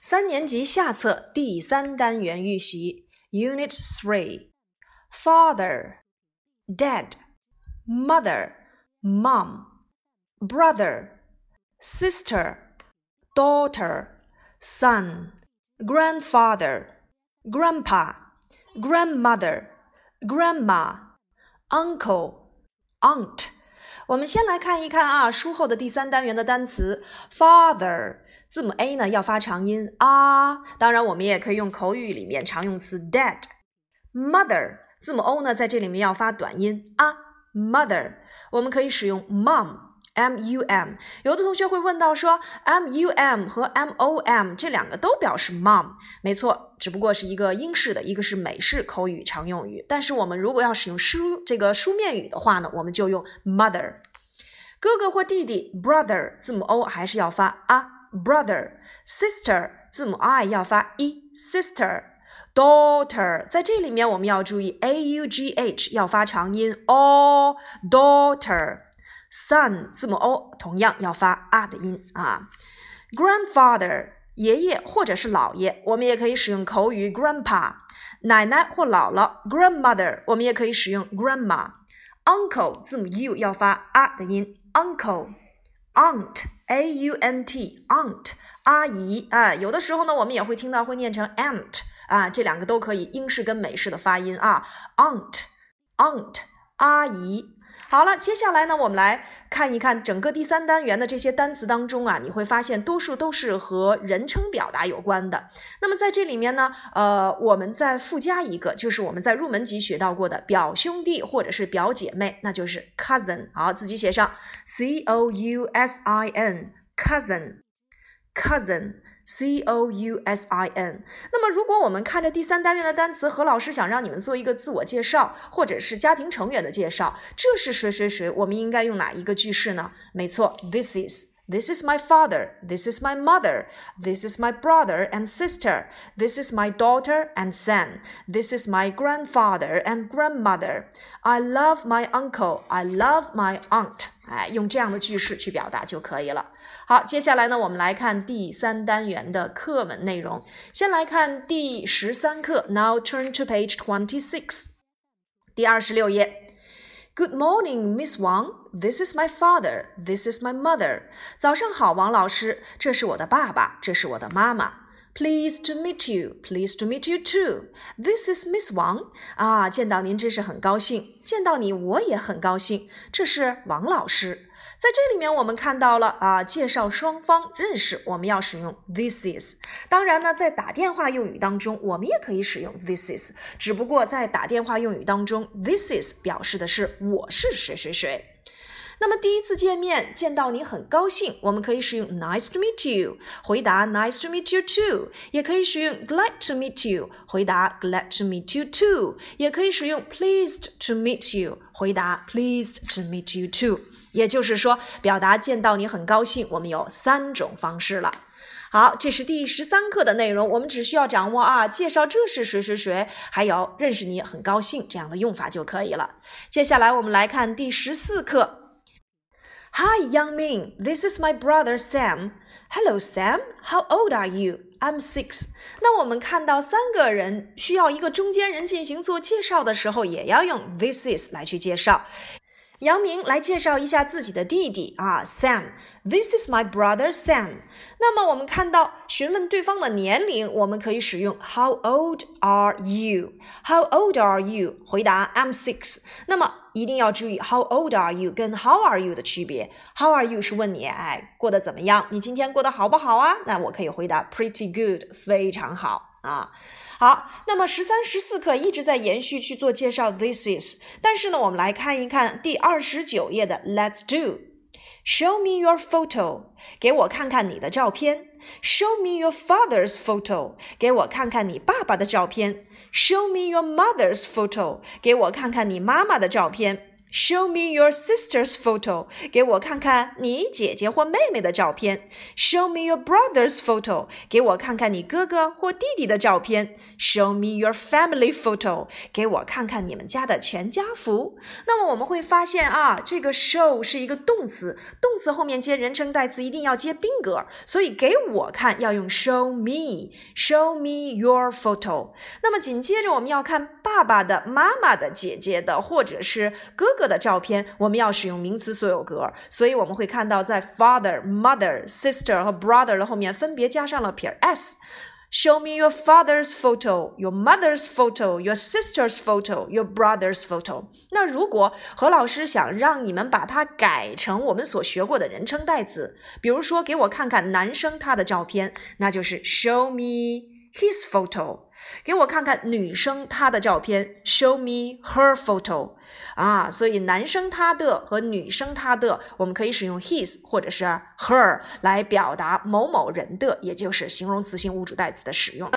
三年级下册第三单元预习，Unit Three。Father, Dad, Mother, Mom, Brother, Sister, Daughter, Son, Grandfather, Grandpa, Grandmother, Grandma, Uncle, Aunt。我们先来看一看啊，书后的第三单元的单词 father，字母 a 呢要发长音啊。当然，我们也可以用口语里面常用词 dad。mother，字母 o 呢在这里面要发短音啊。mother，我们可以使用 mom，m u m。有的同学会问到说，m u m 和 m o m 这两个都表示 mom，没错，只不过是一个英式的，一个是美式口语常用语。但是我们如果要使用书这个书面语的话呢，我们就用 mother。哥哥或弟弟，brother，字母 o 还是要发啊 ，brother；sister，字母 i 要发 e；sister；daughter，在这里面我们要注意 a u g h 要发长音 o；daughter；son，字母 o 同样要发啊的音啊；grandfather，爷爷或者是姥爷，我们也可以使用口语 grandpa；奶奶或姥姥，grandmother，我们也可以使用 grandma；uncle，字母 u 要发啊的音。uncle, aunt, a u n t, aunt，阿姨啊，有的时候呢，我们也会听到会念成 aunt 啊，这两个都可以英式跟美式的发音啊，aunt, aunt，阿姨。好了，接下来呢，我们来看一看整个第三单元的这些单词当中啊，你会发现多数都是和人称表达有关的。那么在这里面呢，呃，我们再附加一个，就是我们在入门级学到过的表兄弟或者是表姐妹，那就是 cousin。好，自己写上 c o u s i n，cousin，cousin。c o u s i n。那么，如果我们看着第三单元的单词，何老师想让你们做一个自我介绍，或者是家庭成员的介绍，这是谁谁谁？我们应该用哪一个句式呢？没错，this is。This is my father. This is my mother. This is my brother and sister. This is my daughter and son. This is my grandfather and grandmother. I love my uncle. I love my aunt. 哎，用这样的句式去表达就可以了。好，接下来呢，我们来看第三单元的课文内容。先来看第十三课。Now turn to page twenty-six，第二十六页。Good morning, Miss Wang. This is my father. This is my mother. 早上好，王老师，这是我的爸爸，这是我的妈妈。Pleased to meet you. Pleased to meet you too. This is Miss Wang. 啊，见到您真是很高兴。见到你我也很高兴。这是王老师。在这里面，我们看到了啊，介绍双方认识，我们要使用 this is。当然呢，在打电话用语当中，我们也可以使用 this is。只不过在打电话用语当中，this is 表示的是我是谁谁谁。那么第一次见面，见到你很高兴，我们可以使用 nice to meet you，回答 nice to meet you too，也可以使用 glad to meet you，回答 glad to meet you too，也可以使用 pleased to meet you，回答 pleased to meet you too。也就是说，表达见到你很高兴，我们有三种方式了。好，这是第十三课的内容，我们只需要掌握啊，介绍这是谁谁谁，还有认识你很高兴这样的用法就可以了。接下来我们来看第十四课。Hi, Yang Ming. This is my brother Sam. Hello, Sam. How old are you? I'm six. 那我们看到三个人需要一个中间人进行做介绍的时候，也要用 this is 来去介绍。杨明来介绍一下自己的弟弟啊，Sam。This is my brother Sam。那么我们看到询问对方的年龄，我们可以使用 How old are you？How old are you？回答 I'm six。那么一定要注意 How old are you 跟 How are you 的区别。How are you 是问你哎过得怎么样？你今天过得好不好啊？那我可以回答 Pretty good，非常好啊。好，那么十三、十四课一直在延续去做介绍。This is，但是呢，我们来看一看第二十九页的 Let's do。Show me your photo，给我看看你的照片。Show me your father's photo，给我看看你爸爸的照片。Show me your mother's photo，给我看看你妈妈的照片。Show me your sister's photo，给我看看你姐姐或妹妹的照片。Show me your brother's photo，给我看看你哥哥或弟弟的照片。Show me your family photo，给我看看你们家的全家福。那么我们会发现啊，这个 show 是一个动词，动词后面接人称代词一定要接宾格，所以给我看要用 show me，show me your photo。那么紧接着我们要看爸爸的、妈妈的、姐姐的或者是哥哥。个的照片，我们要使用名词所有格，所以我们会看到在 father、mother、sister 和 brother 的后面分别加上了撇 s。Show me your father's photo, your mother's photo, your sister's photo, your brother's photo。那如果何老师想让你们把它改成我们所学过的人称代词，比如说给我看看男生他的照片，那就是 Show me his photo。给我看看女生她的照片，Show me her photo。啊，所以男生他的和女生她的，我们可以使用 his 或者是 her 来表达某某人的，也就是形容词性物主代词的使用。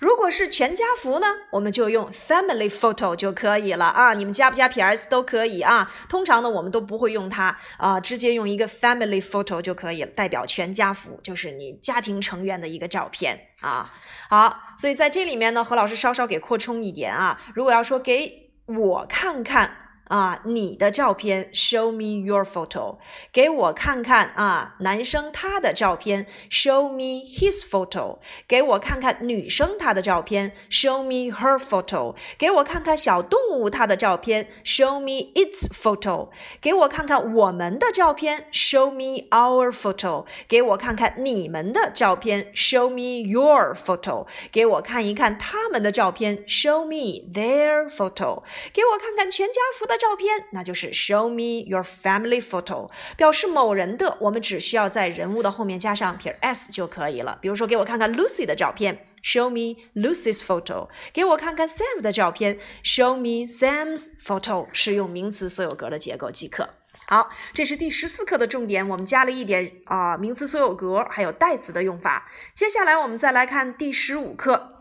如果是全家福呢，我们就用 family photo 就可以了啊。你们加不加 ps 都可以啊。通常呢，我们都不会用它啊，直接用一个 family photo 就可以了，代表全家福，就是你家庭成员的一个照片啊。好，所以在这里面呢，何老师稍稍给扩充一点啊。如果要说给我看看。啊，你的照片，Show me your photo，给我看看啊，男生他的照片，Show me his photo，给我看看女生她的照片，Show me her photo，给我看看小动物它的照片，Show me its photo，给我看看我们的照片，Show me our photo，给我看看你们的照片，Show me your photo，给我看一看他们的照片，Show me their photo，给我看看全家福的照片，那就是 show me your family photo，表示某人的，我们只需要在人物的后面加上撇 s 就可以了。比如说，给我看看 Lucy 的照片，show me Lucy's photo；给我看看 Sam 的照片，show me Sam's photo。使用名词所有格的结构即可。好，这是第十四课的重点，我们加了一点啊名词所有格，还有代词的用法。接下来我们再来看第十五课。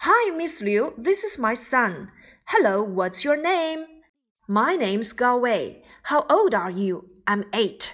Hi, Miss Liu, this is my son. Hello, what's your name? My name's Gao Wei. How old are you? I'm eight.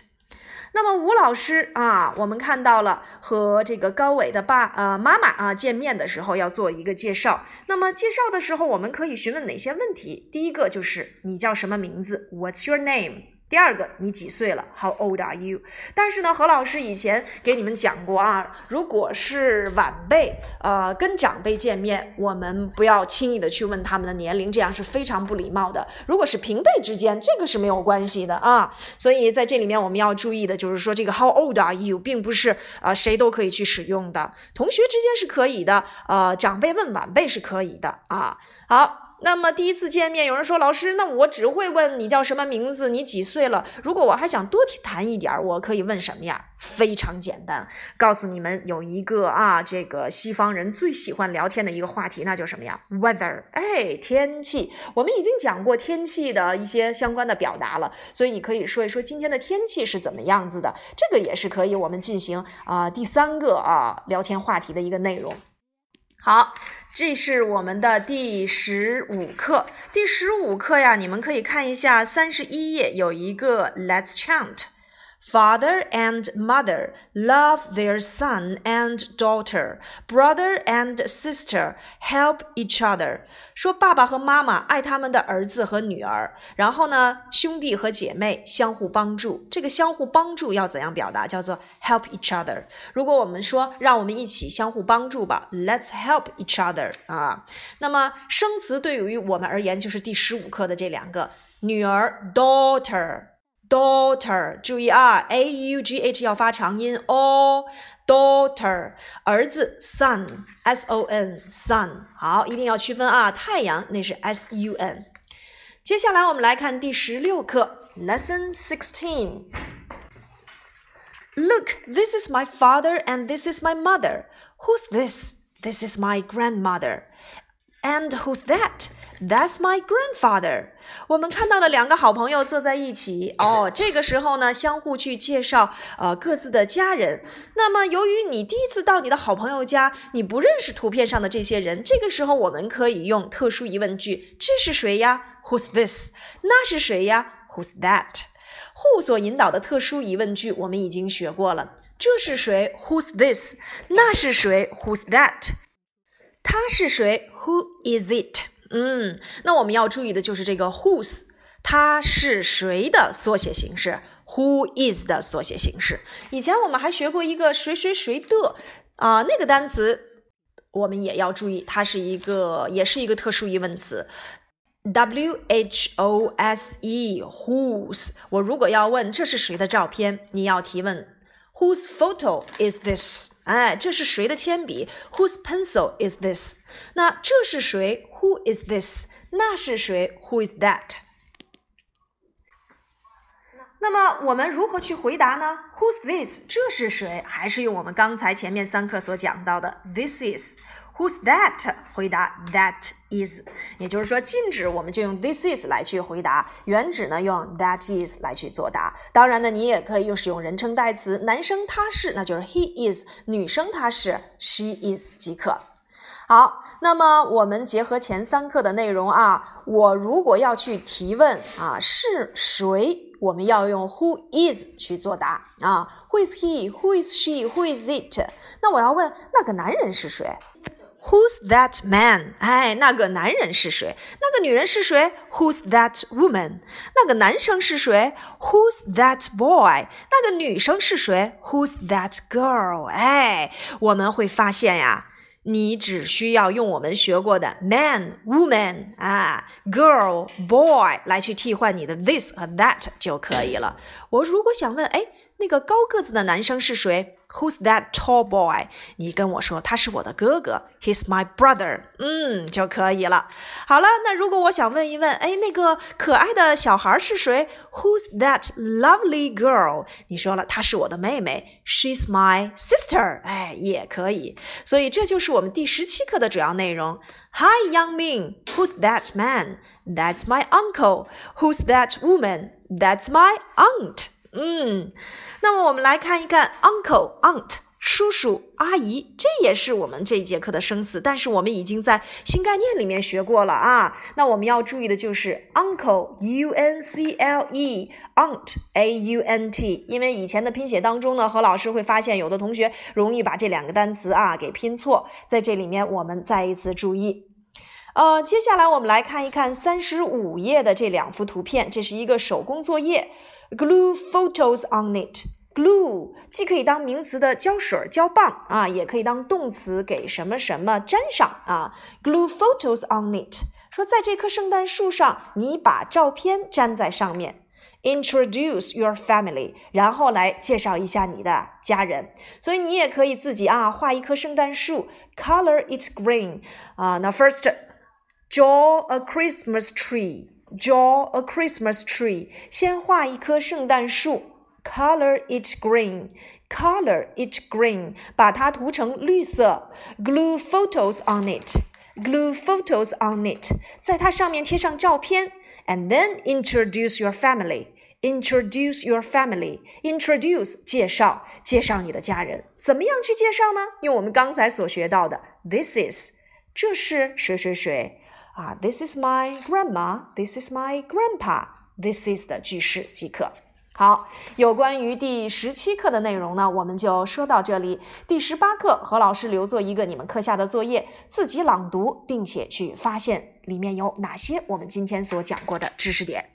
那么吴老师啊，我们看到了和这个高伟的爸呃妈妈啊见面的时候要做一个介绍。那么介绍的时候，我们可以询问哪些问题？第一个就是你叫什么名字？What's your name？第二个，你几岁了？How old are you？但是呢，何老师以前给你们讲过啊，如果是晚辈，呃，跟长辈见面，我们不要轻易的去问他们的年龄，这样是非常不礼貌的。如果是平辈之间，这个是没有关系的啊。所以在这里面我们要注意的就是说，这个 How old are you，并不是呃谁都可以去使用的，同学之间是可以的，呃，长辈问晚辈是可以的啊。好。那么第一次见面，有人说老师，那我只会问你叫什么名字，你几岁了？如果我还想多谈一点，我可以问什么呀？非常简单，告诉你们有一个啊，这个西方人最喜欢聊天的一个话题，那叫什么呀？Weather，哎，天气。我们已经讲过天气的一些相关的表达了，所以你可以说一说今天的天气是怎么样子的。这个也是可以我们进行啊第三个啊聊天话题的一个内容。好，这是我们的第十五课。第十五课呀，你们可以看一下三十一页，有一个 Let's chant。Father and mother love their son and daughter. Brother and sister help each other. 说爸爸和妈妈爱他们的儿子和女儿，然后呢，兄弟和姐妹相互帮助。这个相互帮助要怎样表达？叫做 help each other。如果我们说让我们一起相互帮助吧，Let's help each other 啊。那么生词对于我们而言就是第十五课的这两个女儿 daughter。daughter，注意啊，a u g h 要发长音哦。daughter，儿子，son，s o n，son，好，一定要区分啊。太阳那是 s u n。接下来我们来看第十六课，lesson sixteen。Look, this is my father and this is my mother. Who's this? This is my grandmother. And who's that? That's my grandfather。我们看到了两个好朋友坐在一起哦。这个时候呢，相互去介绍呃各自的家人。那么，由于你第一次到你的好朋友家，你不认识图片上的这些人，这个时候我们可以用特殊疑问句：这是谁呀？Who's this？那是谁呀？？Who's that？Who 所引导的特殊疑问句我们已经学过了。这是谁？Who's this？那是谁？Who's that？他是谁？Who is it？嗯，那我们要注意的就是这个 whose，它是谁的缩写形式？Who is 的缩写形式。以前我们还学过一个谁谁谁的啊，那个单词我们也要注意，它是一个，也是一个特殊疑问词。W H O S E，whose。我如果要问这是谁的照片，你要提问。Whose photo is this？哎，这是谁的铅笔？Whose pencil is this？那这是谁？Who is this？那是谁？Who is that？那么我们如何去回答呢？Who's this？这是谁？还是用我们刚才前面三课所讲到的 This is。 Who's that？回答 That is，也就是说，近指我们就用 This is 来去回答，远指呢用 That is 来去作答。当然呢，你也可以用使用人称代词，男生他是，那就是 He is；女生她是 She is 即可。好，那么我们结合前三课的内容啊，我如果要去提问啊，是谁？我们要用 Who is 去作答啊？Who is he？Who is she？Who is it？那我要问那个男人是谁？Who's that man？哎，那个男人是谁？那个女人是谁？Who's that woman？那个男生是谁？Who's that boy？那个女生是谁？Who's that girl？哎，我们会发现呀，你只需要用我们学过的 man、woman 啊、girl、boy 来去替换你的 this 和 that 就可以了。我如果想问，哎，那个高个子的男生是谁 ？Who's that tall boy？你跟我说他是我的哥哥，He's my brother。嗯，就可以了。好了，那如果我想问一问，哎，那个可爱的小孩是谁？Who's that lovely girl？你说了，她是我的妹妹，She's my sister。哎，也可以。所以这就是我们第十七课的主要内容。Hi, young Ming. Who's that man? That's my uncle. Who's that woman? That's my aunt. 嗯。 那么我们来看一看 uncle、aunt、叔叔、阿姨，这也是我们这一节课的生词，但是我们已经在新概念里面学过了啊。那我们要注意的就是 uncle u n c l e aunt a u n t，因为以前的拼写当中呢，何老师会发现有的同学容易把这两个单词啊给拼错，在这里面我们再一次注意。呃，接下来我们来看一看三十五页的这两幅图片，这是一个手工作业。Glue photos on it. Glue 既可以当名词的胶水、胶棒啊，也可以当动词给什么什么粘上啊。Glue photos on it，说在这棵圣诞树上，你把照片粘在上面。Introduce your family，然后来介绍一下你的家人。所以你也可以自己啊画一棵圣诞树，Color it green 啊。那 first draw a Christmas tree。Draw a Christmas tree，先画一棵圣诞树 ，color it green，color it green，把它涂成绿色，glue photos on it，glue photos on it，在它上面贴上照片，and then introduce your family，introduce your family，introduce 介绍，介绍你的家人，怎么样去介绍呢？用我们刚才所学到的，this is，这是谁谁谁。啊，This is my grandma. This is my grandpa. This is 的句式即可。 好，有关于第十七课的内容呢，我们就说到这里。第十八课，何老师留作一个你们课下的作业，自己朗读，并且去发现里面有哪些我们今天所讲过的知识点。